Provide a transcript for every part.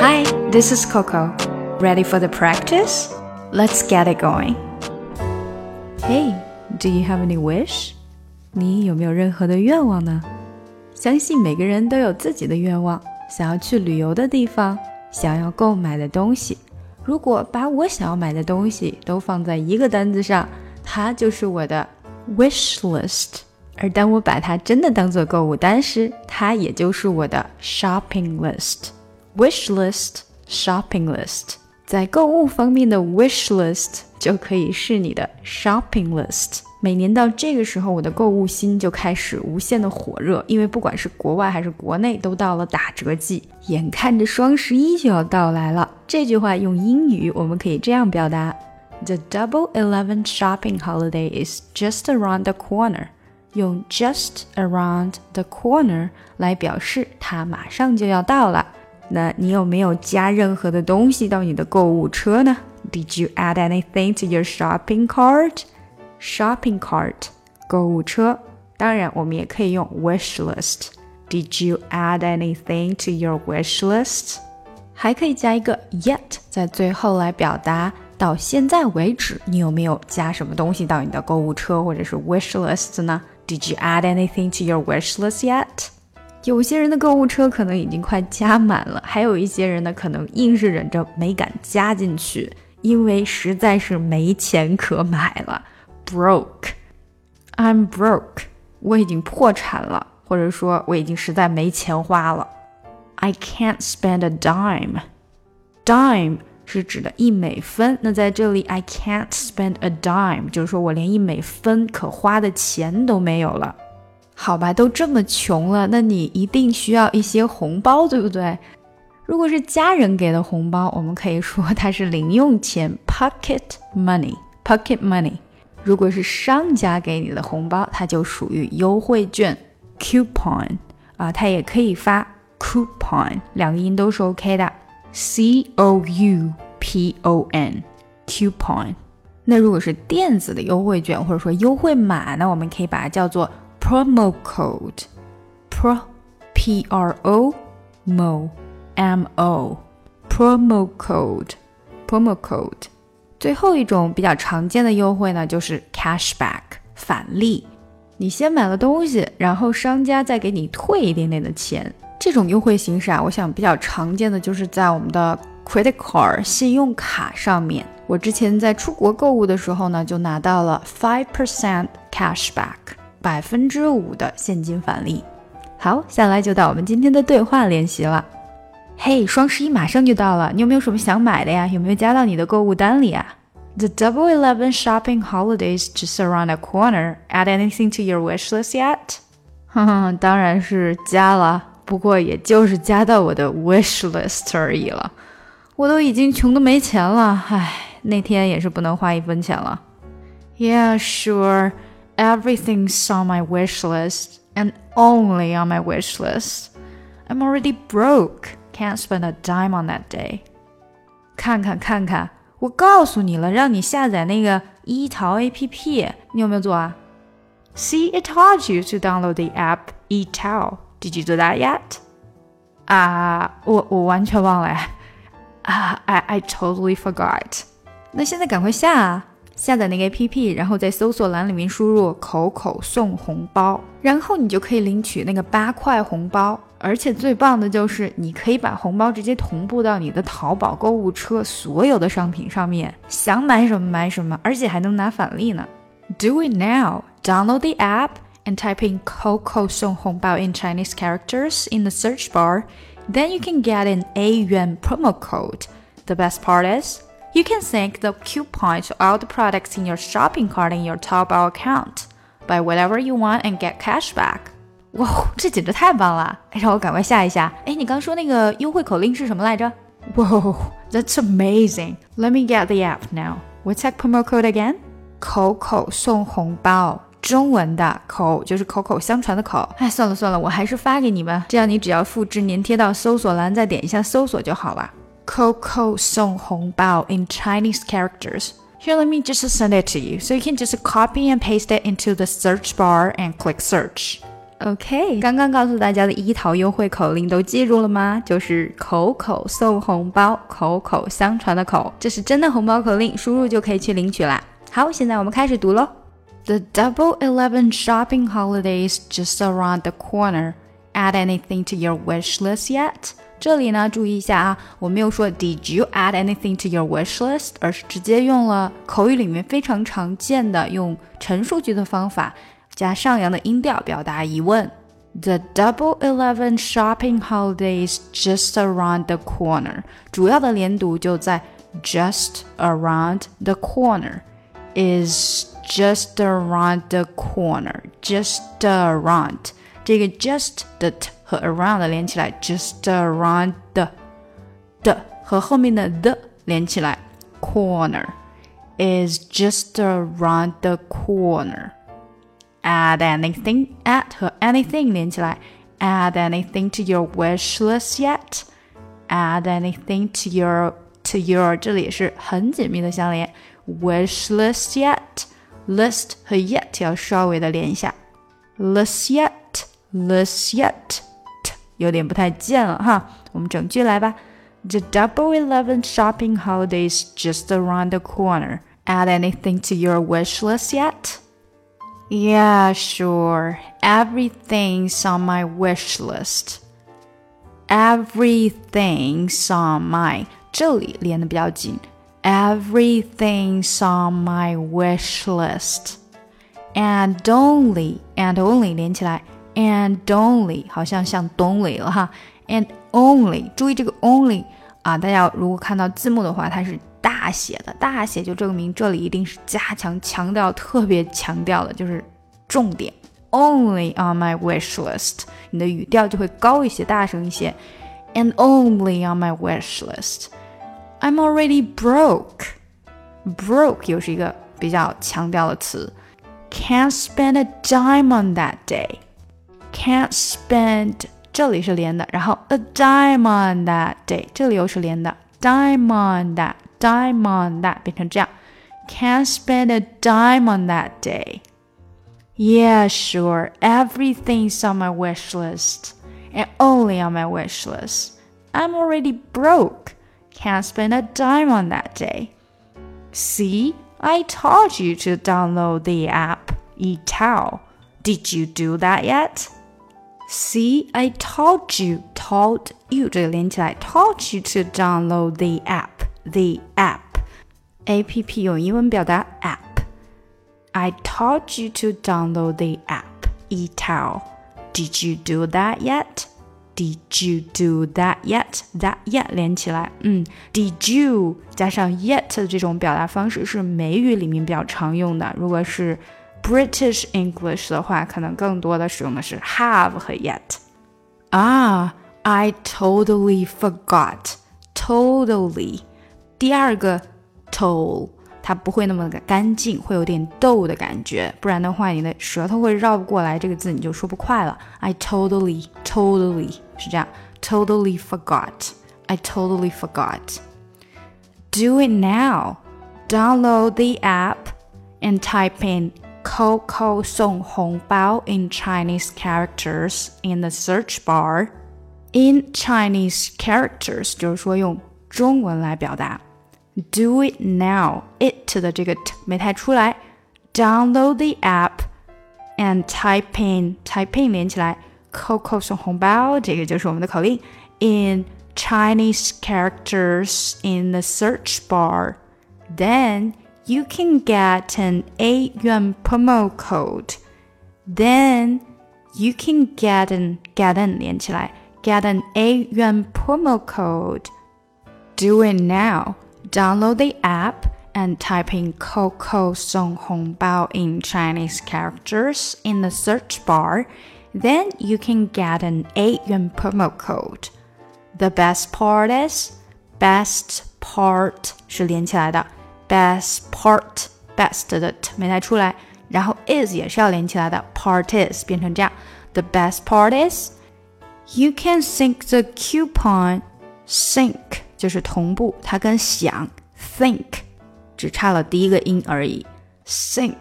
Hi, this is Coco. Ready for the practice? Let's get it going. Hey, do you have any wish? 你有没有任何的愿望呢？相信每个人都有自己的愿望，想要去旅游的地方，想要购买的东西。如果把我想要买的东西都放在一个单子上，它就是我的 wish list。而当我把它真的当做购物单时，它也就是我的 shopping list。 Wish list、shopping list，在购物方面的 wish list 就可以是你的 shopping list。每年到这个时候，我的购物心就开始无限的火热，因为不管是国外还是国内，都到了打折季，眼看着双十一就要到来了。这句话用英语我们可以这样表达：The Double Eleven shopping holiday is just around the corner。用 just around the corner 来表示它马上就要到了。那你有没有加任何的东西到你的购物车呢？Did you add anything to your shopping cart? Shopping cart，购物车。当然，我们也可以用 wish list。Did you add anything to your wish list？还可以加一个 yet 在最后来表达到现在为止你有没有加什么东西到你的购物车或者是 wish list 呢？Did you add anything to your wish list yet？ 有些人的购物车可能已经快加满了，还有一些人呢，可能硬是忍着没敢加进去，因为实在是没钱可买了。Broke，I'm broke，我已经破产了，或者说我已经实在没钱花了。I can't spend a dime，dime 是指的一美分，那在这里 I can't spend a dime 就是说我连一美分可花的钱都没有了。好吧，都这么穷了，那你一定需要一些红包，对不对？如果是家人给的红包，我们可以说它是零用钱 （pocket money），pocket money。如果是商家给你的红包，它就属于优惠券 （coupon） 啊，它也可以发 coupon，两个音都是 OK 的，c o u p o n，coupon。那如果是电子的优惠券或者说优惠码呢，我们可以把它叫做。Promo code pro p r o mo m o promo code promo code 最后一种比较常见的优惠呢，就是 cashback 返利。你先买了东西，然后商家再给你退一点点的钱。这种优惠形式啊，我想比较常见的就是在我们的 credit card 信用卡上面。我之前在出国购物的时候呢，就拿到了 five percent cashback。百分之五的现金返利。好，下来就到我们今天的对话练习了。嘿，双十一马上就到了，你有没有什么想买的呀？有没有加到你的购物单里啊？The Double Eleven shopping holidays just around the corner. Add anything to your wish list yet? 哼哼，当然是加了，不过也就是加到我的 wish list 而已了。我都已经穷的没钱了，唉，那天也是不能花一分钱了。Yeah, sure. Everything's on my wish list and only on my wish list. I'm already broke, can't spend a dime on that day. 看看看看，我告诉你了，让你下载那个一淘 APP，你有没有做啊？See, it told you to download the app 一淘。Did you do that yet? 啊，我我完全忘了啊，I I totally forgot。那现在赶快下啊！ 下载那个 APP，然后在搜索栏里面输入“口口送红包”，然后你就可以领取那个八块红包。而且最棒的就是，你可以把红包直接同步到你的淘宝购物车所有的商品上面，想买什么买什么，而且还能拿返利呢。Do it now! Download the app and type in “Coco 送红包” in Chinese characters in the search bar. Then you can get an A yuan promo code. The best part is. You can sync the coupon to all the products in your shopping cart in your Taobao account. Buy whatever you want and get cash back. 哇，这简直太棒了！哎，让我赶快下一下。哎，你刚说那个优惠口令是什么来着？Whoa, that's amazing! Let me get the app now. What's that promo code again? 口口送红包，中文的口就是口口相传的口。哎，算了算了，我还是发给你吧。这样你只要复制粘贴到搜索栏，再点一下搜索就好了。 Kou Kou Song Hong Bao in Chinese characters. Here, let me just send it to you. So you can just copy and paste it into the search bar and click search. OK，刚刚告诉大家的一淘优惠口令都记住了吗？就是口口送红包，口口相传的口，这是真的红包口令，输入就可以去领取啦。好，现在我们开始读喽。The Double Eleven shopping Holidays just around the corner. Add anything to your wish list yet? 这里呢，注意一下啊，我没有说 Did you add anything to your wish list，而是直接用了口语里面非常常见的用陈述句的方法。加上扬的音调表达疑问。The Double Eleven shopping holiday is just around the corner。主要的连读就在 just around the corner is just around the corner just around 这个 just 的 t 和 around 连起来，just around the 的和后面的 the 连起来，corner is just around the corner。add anything at 和 anything 连起来，add anything to your wish list yet? Add anything to your to your 这里是很紧密的相连，wish list yet list 和 yet 要稍微的连一下，list yet list yet t 有点不太见了哈，我们整句来吧。The Double Eleven shopping holiday is just around the corner. Add anything to your wish list yet? Yeah, sure. Everything's on my wish list. Everything's on my 这里连的比较紧。Everything's on my wish list. And only and only 连起来 ，and only 好像像东里了哈。And only 注意这个 only 啊，大家如果看到字幕的话，它是大写的，大写就证明这里一定是加强强调，特别强调的，就是重点。Only on my wish list，你的语调就会高一些，大声一些。And only on my wish list。I'm already broke。broke 又是一个比较强调的词。Can't spend a dime on that day。 Can't spend 这里是连的，然后 a dime on that day 这里又是连的，dime on that。dime on that 变成这样，can't spend a dime on that day. Yeah, sure, everything's on my wish list, and only on my wish list. I'm already broke. Can't spend a dime on that day. See, I told you to download the app eTow. Did you do that yet? See, I told you, told you 这个连起来，told you to download the app, the app, A P P 用英文表达 app. I told you to download the app, eTao. Did you do that yet? Did you do that yet? That yet 连起来，嗯，Did you 加上 yet 的这种表达方式是美语里面比较常用的。如果是 British English 的话，可能更多的使用的是 have 和 yet。啊，I totally forgot. Totally 第二个 toll，它不会那么的干净，会有点逗的感觉，不然的话你的舌头会绕不过来这个字，你就说不快了。I totally, totally 是这样，totally forgot. I totally forgot. Do it now. Download the app and type in Kou Kou Song in Chinese characters in the search bar. In Chinese characters 就是说用中文来表达。Do it now. It 的这个 t 没太出来。Download the app and type in type in 连起来，Coco 送红包，这个就是我们的口令。In Chinese characters in the search bar. Then you can get an eight Yuan promo code. Then you can get an get an 连起来 get an eight Yuan promo code. Do it now. Download the app and type in Kou Kou Song Hong Bao in Chinese characters in the search bar. Then you can get an 8 yuan promo code. The best part is best part 是连起来的。，best part best 的 t 没带出来，然后 is 也是要连起来的，part is 变成这样。The best part is you can sync the coupon sync 就是同步，它跟想 think 只差了第一个音而已。think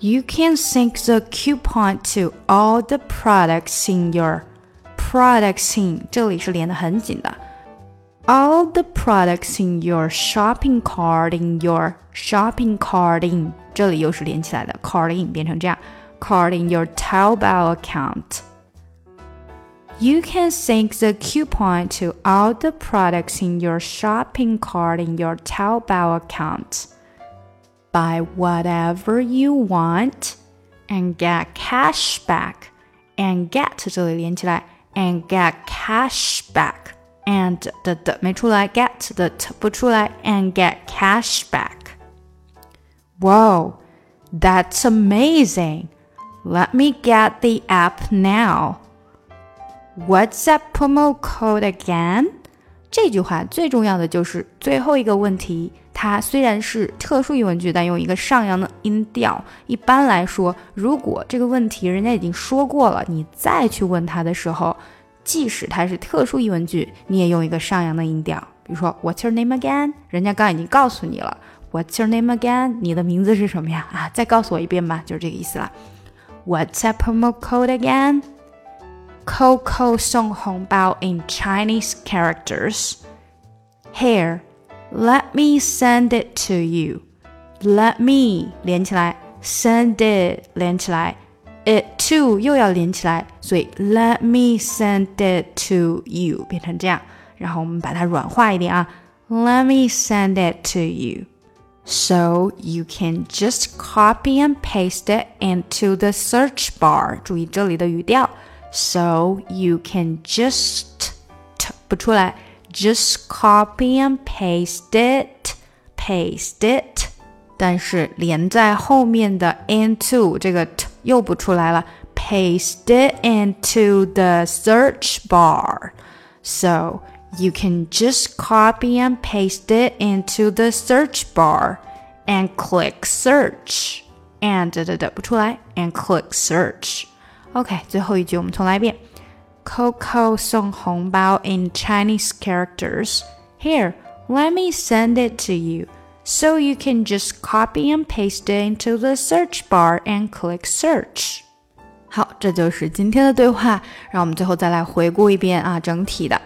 You can sync the coupon to all the products in your products in 这里是连得很紧的。 All the products in your shopping cart in your shopping cart in 这里又是连起来的，cart in 变成这样，cart in your Taobao account。You can sync the coupon to all the products in your shopping cart in your Taobao account. Buy whatever you want and get cash back. And get 这里连起来，and get cash back. And 的的没出来，get 的 t 不出来，and get cash back. Whoa, that's amazing! Let me get the app now. What's that promo code again？这句话最重要的就是最后一个问题，它虽然是特殊疑问句，但用一个上扬的音调。一般来说，如果这个问题人家已经说过了，你再去问他的时候， 即使它是特殊疑问句，你也用一个上扬的音调。比如说，What's your name again？人家刚已经告诉你了，What's your name again？你的名字是什么呀？啊，再告诉我一遍吧，就是这个意思了。What's a promo code again？Coco 送红包 in Chinese characters. Here, let me send it to you. Let me 连起来，send it 连起来 ，it to 又要连起来，所以 let me send it to you 变成这样。然后我们把它软化一点啊，let me send it to you. So you can just copy and paste it into the search bar. 注意这里的语调。so you can just 不出来，just copy and paste it, paste it。但是连在后面的 into 这个 t 又不出来了，paste it into the search bar. So you can just copy and paste it into the search bar and click search. And 的的不出来，and click search。OK，最后一句我们重来一遍。Coco 送红包 in Chinese characters. Here, let me send it to you. So you can just copy and paste it into the search bar and click search. 好，这就是今天的对话。让我们最后再来回顾一遍啊，整体的。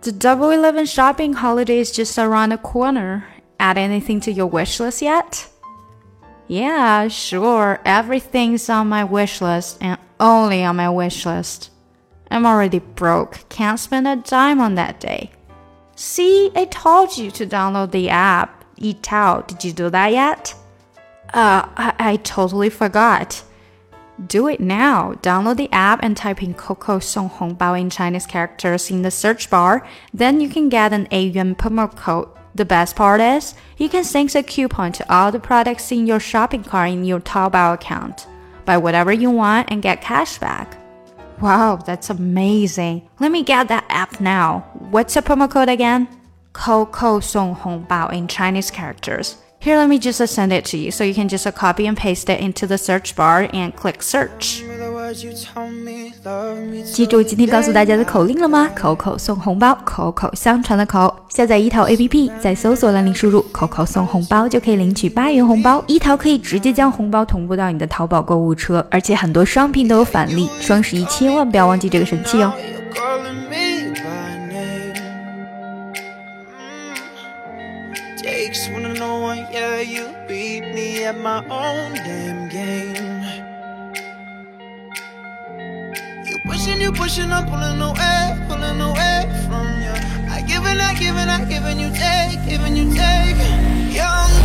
The Double Eleven shopping holiday is just around the corner. Add anything to your wish list yet? Yeah, sure. Everything's on my wish list and only on my wish list. I'm already broke. Can't spend a dime on that day. See, I told you to download the app. Eat out. Did you do that yet? Uh, I, I totally forgot. Do it now. Download the app and type in Kou Kou Song Hong Bao in Chinese characters in the search bar. Then you can get an A Yuan promo code the best part is, you can sync a coupon to all the products in your shopping cart in your Taobao account. Buy whatever you want and get cash back. Wow, that's amazing. Let me get that app now. What's the promo code again? Coco Song Hong Bao in Chinese characters. Here, let me just send it to you so you can just copy and paste it into the search bar and click search. 记住今天告诉大家的口令了吗？口口送红包，口口相传的口。下载一淘 APP，在搜索栏里输入“口口送红包”就可以领取八元红包。一淘可以直接将红包同步到你的淘宝购物车，而且很多商品都有返利。双十一千万不要忘记这个神器哦 stakes when I know one, yeah, you beat me at my own damn game. You pushing, you pushing, I'm pulling away, pulling away from you. I giving, I giving, I giving, you take, giving, you take. Young